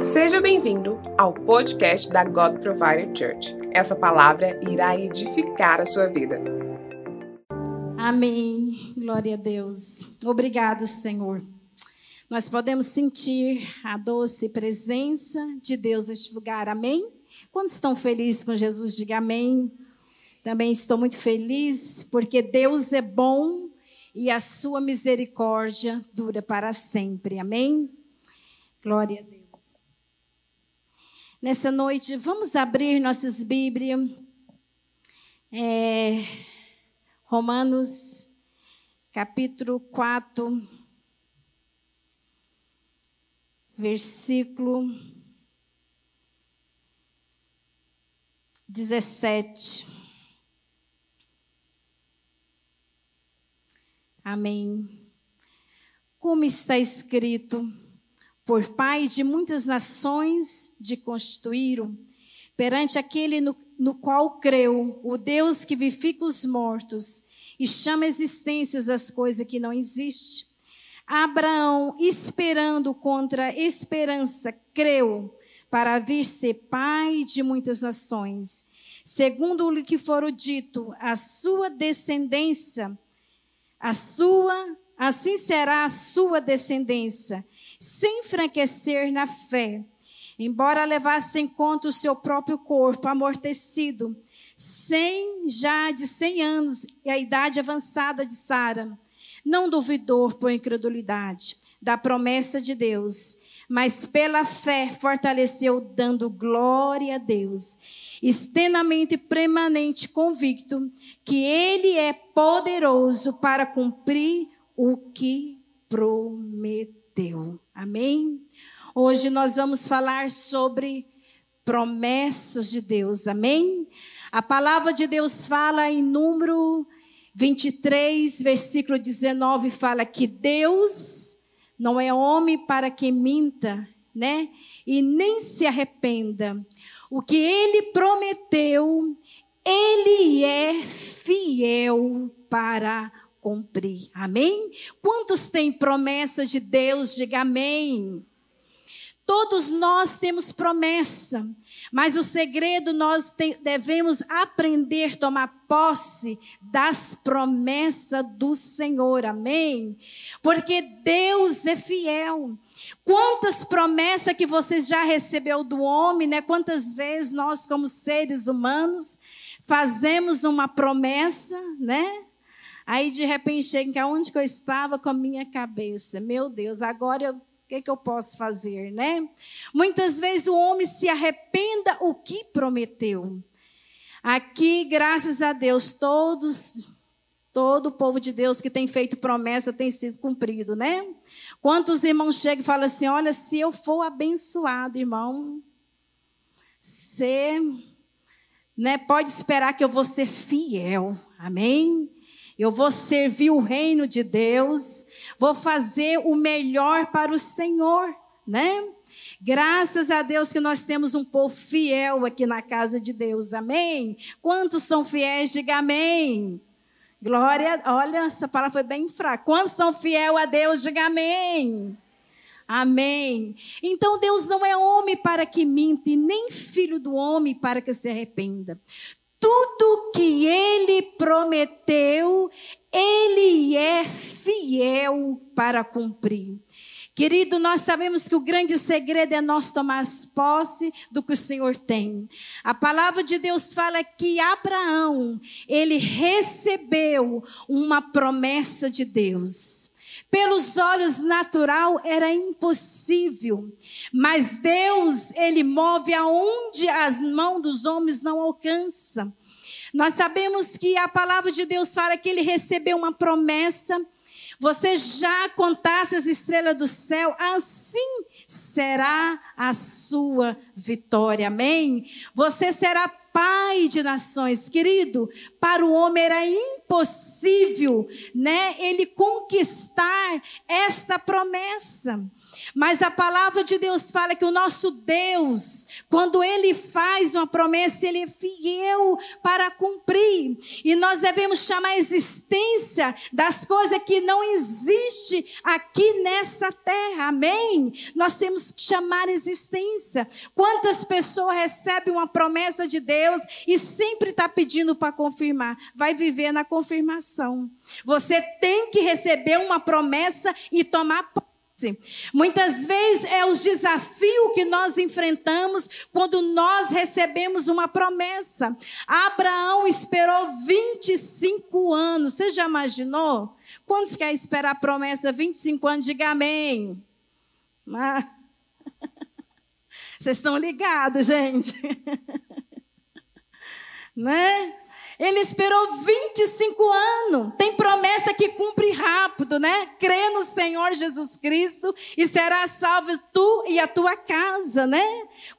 Seja bem-vindo ao podcast da God Provider Church. Essa palavra irá edificar a sua vida. Amém. Glória a Deus. Obrigado, Senhor. Nós podemos sentir a doce presença de Deus neste lugar. Amém? Quantos estão felizes com Jesus? Diga amém. Também estou muito feliz porque Deus é bom e a sua misericórdia dura para sempre. Amém? Glória a Deus. Nessa noite, vamos abrir nossas Bíblias. É, Romanos, capítulo 4, versículo 17. Amém. Como está escrito, por pai de muitas nações de constituíram, perante aquele no, no qual creu, o Deus que vivifica os mortos e chama existências as coisas que não existem. Abraão, esperando contra a esperança, creu para vir ser pai de muitas nações, segundo o que for dito, a sua descendência, a sua, assim será a sua descendência sem enfraquecer na fé, embora levasse em conta o seu próprio corpo amortecido, sem já de cem anos e a idade avançada de Sara, não duvidou por incredulidade da promessa de Deus, mas pela fé fortaleceu, dando glória a Deus, extremamente permanente convicto que Ele é poderoso para cumprir o que prometeu. Amém? Hoje nós vamos falar sobre promessas de Deus. Amém? A palavra de Deus fala em número 23, versículo 19, fala que Deus não é homem para que minta, né? E nem se arrependa. O que ele prometeu, ele é fiel para cumprir. Amém? Quantos têm promessa de Deus? Diga amém. Todos nós temos promessa, mas o segredo nós te, devemos aprender a tomar posse das promessas do Senhor, amém? Porque Deus é fiel. Quantas promessas que você já recebeu do homem, né? Quantas vezes nós, como seres humanos, fazemos uma promessa, né? Aí de repente chega onde que eu estava com a minha cabeça. Meu Deus, agora o que, que eu posso fazer, né? Muitas vezes o homem se arrependa o que prometeu. Aqui, graças a Deus, todos, todo o povo de Deus que tem feito promessa tem sido cumprido, né? Quantos irmãos chegam e falam assim: olha, se eu for abençoado, irmão, você né, pode esperar que eu vou ser fiel. Amém? Eu vou servir o reino de Deus, vou fazer o melhor para o Senhor, né? Graças a Deus que nós temos um povo fiel aqui na casa de Deus, amém? Quantos são fiéis? Diga amém. Glória, olha, essa palavra foi bem fraca. Quantos são fiel a Deus? Diga amém. Amém. Então Deus não é homem para que minta, e nem filho do homem para que se arrependa tudo que ele prometeu, ele é fiel para cumprir. Querido, nós sabemos que o grande segredo é nós tomar posse do que o Senhor tem. A palavra de Deus fala que Abraão, ele recebeu uma promessa de Deus. Pelos olhos natural era impossível, mas Deus, ele move aonde as mãos dos homens não alcançam. Nós sabemos que a palavra de Deus fala que ele recebeu uma promessa. Você já contasse as estrelas do céu, assim será a sua vitória. Amém? Você será pai de nações, querido. Para o homem era impossível, né, ele conquistar esta promessa. Mas a palavra de Deus fala que o nosso Deus Quando ele faz uma promessa, ele é fiel para cumprir. E nós devemos chamar a existência das coisas que não existem aqui nessa terra. Amém? Nós temos que chamar a existência. Quantas pessoas recebem uma promessa de Deus e sempre está pedindo para confirmar? Vai viver na confirmação. Você tem que receber uma promessa e tomar Muitas vezes é o desafio que nós enfrentamos quando nós recebemos uma promessa. Abraão esperou 25 anos. Você já imaginou? Quantos quer esperar a promessa 25 anos? Diga amém. Ah. Vocês estão ligados, gente? né? Ele esperou 25 anos. Tem promessa que cumpre rápido, né? Crê no Senhor Jesus Cristo e será salvo tu e a tua casa, né?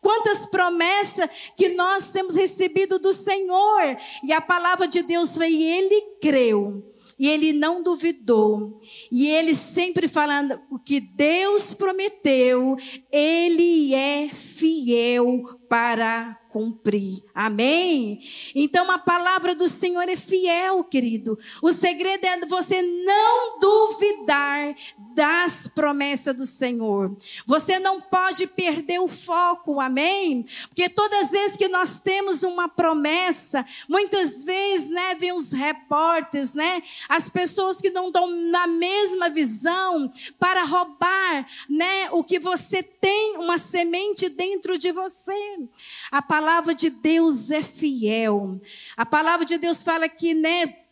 Quantas promessas que nós temos recebido do Senhor. E a palavra de Deus e ele creu. E ele não duvidou. E ele sempre falando o que Deus prometeu, ele é fiel para cumprir. Amém? Então a palavra do Senhor é fiel, querido. O segredo é você não duvidar das promessas do Senhor. Você não pode perder o foco, amém? Porque todas as vezes que nós temos uma promessa, muitas vezes, né, vem os repórteres, né, as pessoas que não estão na mesma visão para roubar, né, o que você tem, uma semente dentro de você. A palavra de Deus é fiel. A palavra de Deus fala que, né,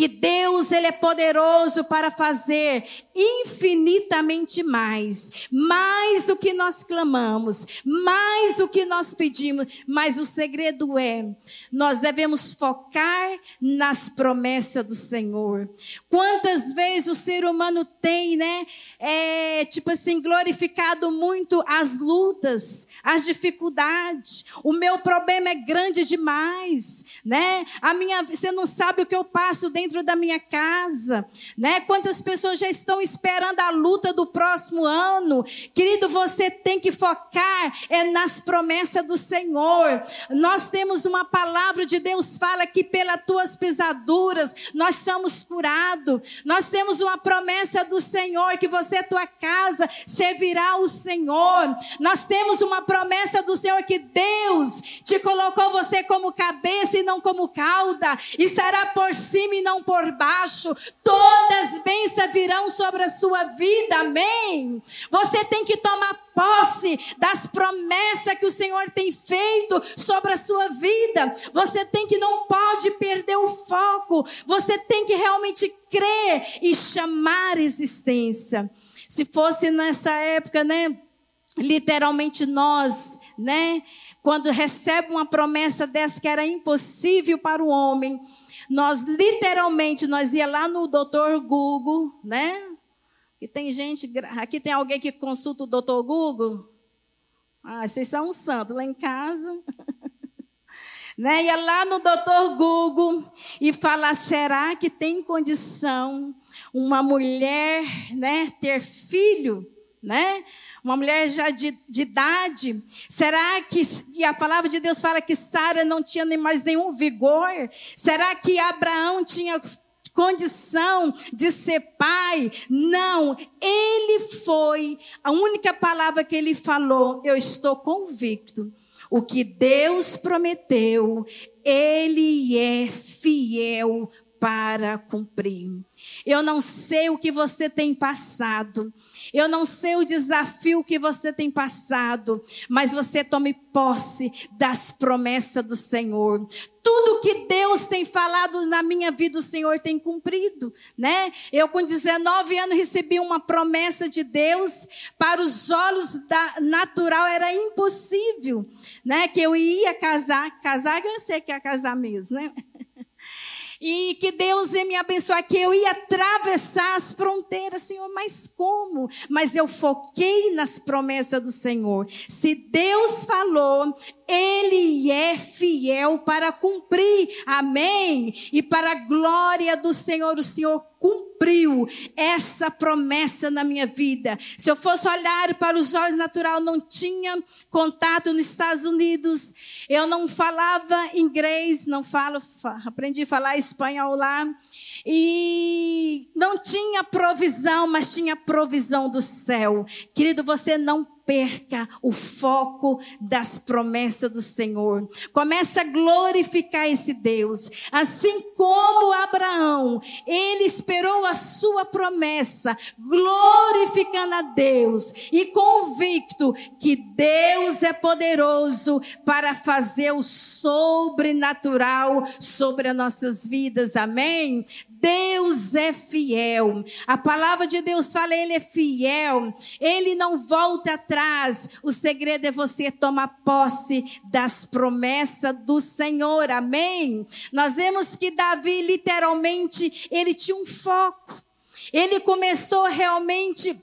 que Deus ele é poderoso para fazer infinitamente mais, mais do que nós clamamos, mais do que nós pedimos, mas o segredo é, nós devemos focar nas promessas do Senhor. Quantas vezes o ser humano tem, né, é, tipo assim, glorificado muito as lutas, as dificuldades. O meu problema é grande demais, né? A minha, você não sabe o que eu passo dentro da minha casa, né? Quantas pessoas já estão esperando a luta do próximo ano. Querido, você tem que focar é nas promessas do Senhor. Nós temos uma palavra de Deus fala que pelas tuas pisaduras nós somos curados. Nós temos uma promessa do Senhor que você e tua casa servirá o Senhor. Nós temos uma promessa do Senhor que Deus te colocou você como cabeça e não como cauda, e será por cima e não por baixo. Todas as bênçãos virão sobre sobre a sua vida, amém? Você tem que tomar posse das promessas que o Senhor tem feito sobre a sua vida. Você tem que não pode perder o foco. Você tem que realmente crer e chamar existência. Se fosse nessa época, né? Literalmente nós, né? Quando recebe uma promessa dessa que era impossível para o homem, nós literalmente nós ia lá no doutor Google, né? E tem gente, aqui tem alguém que consulta o doutor Google? Ah, vocês são um santo lá em casa. né? Ia lá no doutor Google e fala: será que tem condição uma mulher né, ter filho? Né? Uma mulher já de, de idade. Será que e a palavra de Deus fala que Sara não tinha nem mais nenhum vigor? Será que Abraão tinha condição de ser pai. Não, ele foi, a única palavra que ele falou, eu estou convicto. O que Deus prometeu, ele é fiel para cumprir. Eu não sei o que você tem passado. Eu não sei o desafio que você tem passado, mas você tome posse das promessas do Senhor. Tudo que Deus tem falado na minha vida, o Senhor tem cumprido, né? Eu com 19 anos recebi uma promessa de Deus, para os olhos da natural era impossível, né? Que eu ia casar, casar eu sei que ia casar mesmo, né? E que Deus ia me abençoar, que eu ia atravessar as fronteiras, Senhor, mas como? Mas eu foquei nas promessas do Senhor. Se Deus falou, Ele é fiel para cumprir. Amém? E para a glória do Senhor, o Senhor cumpriu essa promessa na minha vida. Se eu fosse olhar para os olhos natural, não tinha contato nos Estados Unidos, eu não falava inglês, não falo, aprendi a falar espanhol lá. E não tinha provisão, mas tinha provisão do céu. Querido, você não perca o foco das promessas do Senhor. Começa a glorificar esse Deus. Assim como Abraão, ele esperou a sua promessa, glorificando a Deus e convicto que Deus é poderoso para fazer o sobrenatural sobre as nossas vidas. Amém? Deus é fiel. A palavra de Deus fala, Ele é fiel. Ele não volta atrás. O segredo é você tomar posse das promessas do Senhor. Amém? Nós vemos que Davi, literalmente, ele tinha um foco. Ele começou realmente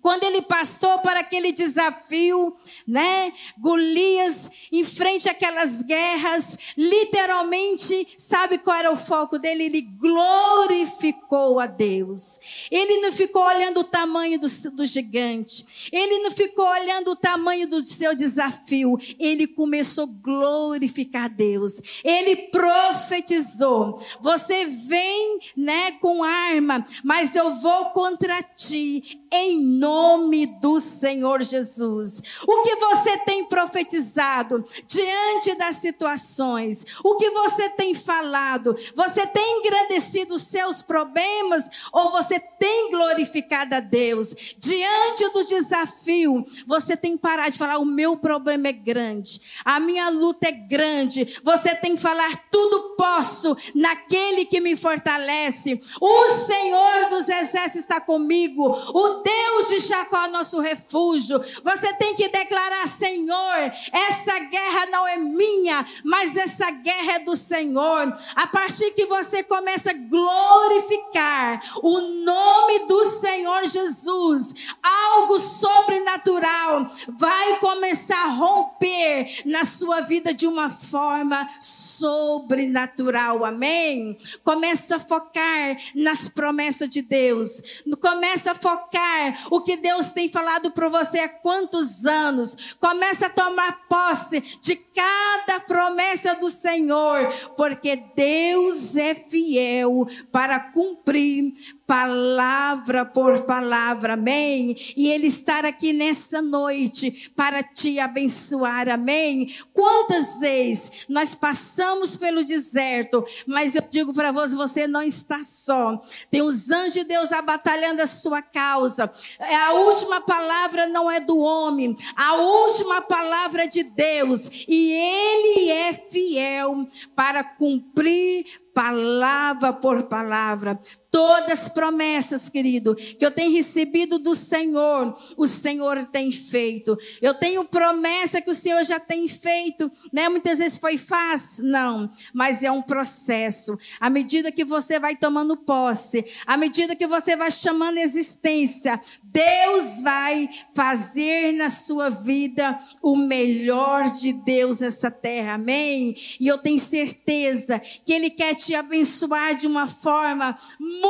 quando ele passou por aquele desafio, né? Golias, em frente àquelas guerras, literalmente, sabe qual era o foco dele? Ele glorificou a Deus. Ele não ficou olhando o tamanho do, do gigante. Ele não ficou olhando o tamanho do seu desafio. Ele começou a glorificar a Deus. Ele profetizou. Você vem, né, com arma, mas eu vou contra ti em nome do Senhor Jesus. O que você tem profetizado diante das situações? O que você tem falado? Você tem engrandecido os seus problemas ou você tem glorificado a Deus? Diante do desafio, você tem parado de falar: o meu problema é grande, a minha luta é grande. Você tem que falar: tudo posso naquele que me fortalece. O Senhor dos exércitos está comigo. O Deus de Jacó, nosso refúgio. Você tem que declarar: Senhor, essa guerra não é minha, mas essa guerra é do Senhor. A partir que você começa a glorificar o nome do Senhor Jesus, algo sobrenatural vai começar a romper na sua vida de uma forma sobrenatural. Amém? Começa a focar nas promessas de Deus. Começa a focar o que Deus tem falado para você há quantos anos. Começa a tomar posse de cada promessa do Senhor, porque Deus é fiel para cumprir palavra por palavra, amém? E Ele estar aqui nessa noite para te abençoar, amém? Quantas vezes nós passamos pelo deserto, mas eu digo para você, você não está só. Tem os anjos de Deus abatalhando a sua causa. A última palavra não é do homem, a última palavra é de Deus, e Ele é fiel para cumprir palavra por palavra. Todas as promessas, querido, que eu tenho recebido do Senhor, o Senhor tem feito. Eu tenho promessa que o Senhor já tem feito, né? Muitas vezes foi fácil, não, mas é um processo. À medida que você vai tomando posse, à medida que você vai chamando existência, Deus vai fazer na sua vida o melhor de Deus nessa terra. Amém? E eu tenho certeza que ele quer te abençoar de uma forma muito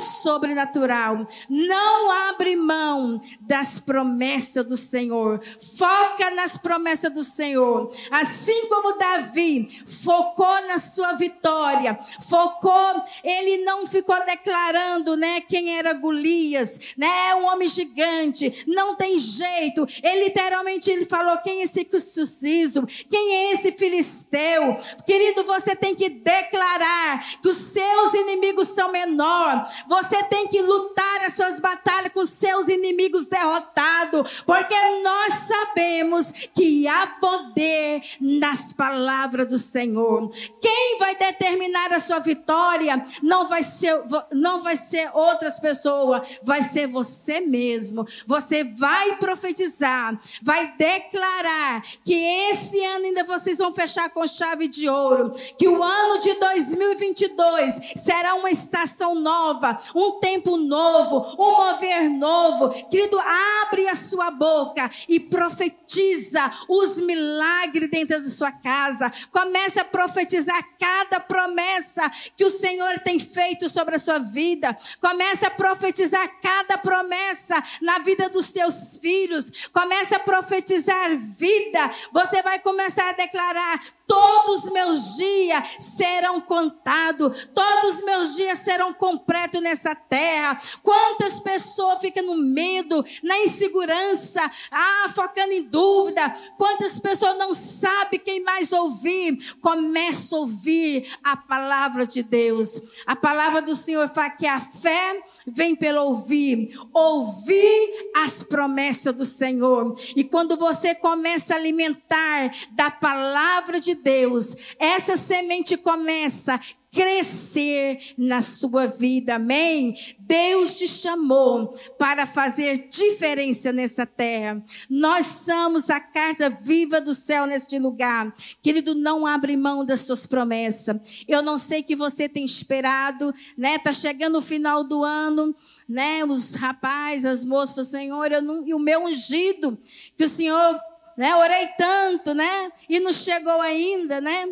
sobrenatural. Não abre mão das promessas do Senhor. Foca nas promessas do Senhor. Assim como Davi focou na sua vitória, focou, ele não ficou declarando, né, quem era Golias, né, um homem gigante, não tem jeito. Ele literalmente ele falou quem é esse circunciso, quem é esse filisteu. Querido, você tem que declarar que os seus inimigos são menores menor. Você tem que lutar as suas batalhas com seus inimigos derrotados, porque nós sabemos que há poder nas palavras do Senhor. Quem vai determinar a sua vitória não vai ser não vai ser outras pessoas, vai ser você mesmo. Você vai profetizar, vai declarar que esse ano ainda vocês vão fechar com chave de ouro, que o ano de 2022 será uma estação nova, um tempo novo, um mover novo. Querido, abre a sua boca e profetiza os milagres dentro da sua casa. Comece a profetizar cada promessa que o Senhor tem feito sobre a sua vida. Comece a profetizar cada promessa na vida dos teus filhos. Comece a profetizar vida. Você vai começar a declarar: todos os meus dias serão contados, todos os meus dias serão completos nessa terra. Quantas pessoas ficam no medo, na insegurança, ah, focando em dúvida. Quantas pessoas não sabem quem mais ouvir? Começa a ouvir a palavra de Deus. A palavra do Senhor fala que a fé vem pelo ouvir, ouvir as promessas do Senhor. E quando você começa a alimentar da palavra de Deus, essa semente começa crescer na sua vida, amém? Deus te chamou para fazer diferença nessa terra. Nós somos a carta viva do céu neste lugar. Querido, não abre mão das suas promessas. Eu não sei que você tem esperado, né? Tá chegando o final do ano, né? Os rapazes, as moças, Senhor, eu não, e o meu ungido, que o Senhor, né? Orei tanto, né? E não chegou ainda, né?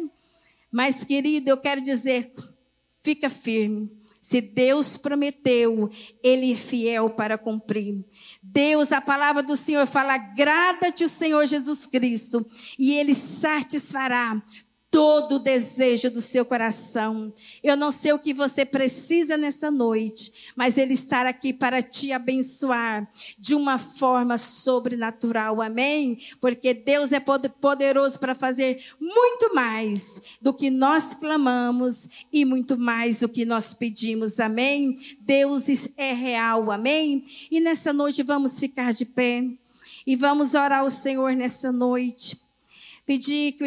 Mas, querido, eu quero dizer, fica firme. Se Deus prometeu, Ele é fiel para cumprir. Deus, a palavra do Senhor fala: agrada-te o Senhor Jesus Cristo, e Ele satisfará todo o desejo do seu coração. Eu não sei o que você precisa nessa noite, mas Ele está aqui para te abençoar de uma forma sobrenatural. Amém? Porque Deus é poderoso para fazer muito mais do que nós clamamos e muito mais do que nós pedimos. Amém? Deus é real. Amém? E nessa noite vamos ficar de pé e vamos orar ao Senhor nessa noite pedir que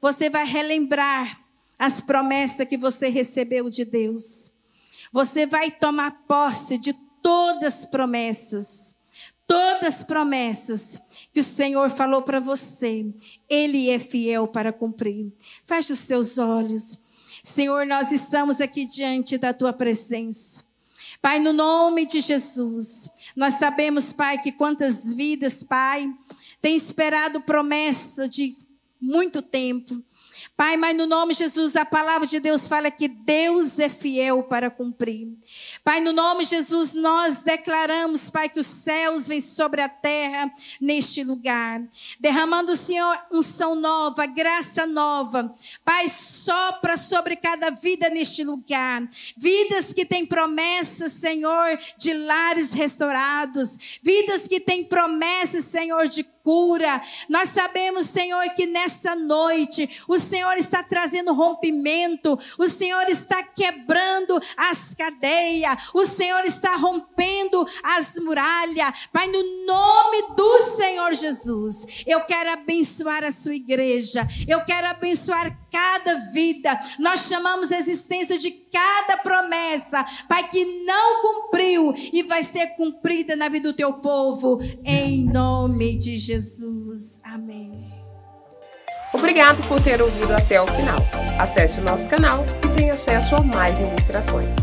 você vai relembrar as promessas que você recebeu de Deus. Você vai tomar posse de todas as promessas. Todas as promessas que o Senhor falou para você, Ele é fiel para cumprir. Feche os teus olhos. Senhor, nós estamos aqui diante da tua presença. Pai, no nome de Jesus, nós sabemos, Pai, que quantas vidas, Pai, têm esperado promessa de muito tempo. Pai, mas no nome de Jesus, a palavra de Deus fala que Deus é fiel para cumprir. Pai, no nome de Jesus, nós declaramos, Pai, que os céus vêm sobre a terra neste lugar, derramando, Senhor, unção nova, graça nova. Pai, sopra sobre cada vida neste lugar. Vidas que têm promessas, Senhor, de lares restaurados. Vidas que têm promessas, Senhor, de cura. Nós sabemos, Senhor, que nessa noite o Senhor está trazendo rompimento, o Senhor está quebrando as cadeias, o Senhor está rompendo as muralhas. Pai, no nome do Senhor Jesus, eu quero abençoar a sua igreja, eu quero abençoar cada vida. Nós chamamos a existência de cada promessa, Pai, que não cumpriu e vai ser cumprida na vida do teu povo, em nome de Jesus. Amém. Obrigado por ter ouvido até o final. Acesse o nosso canal e tenha acesso a mais ministrações.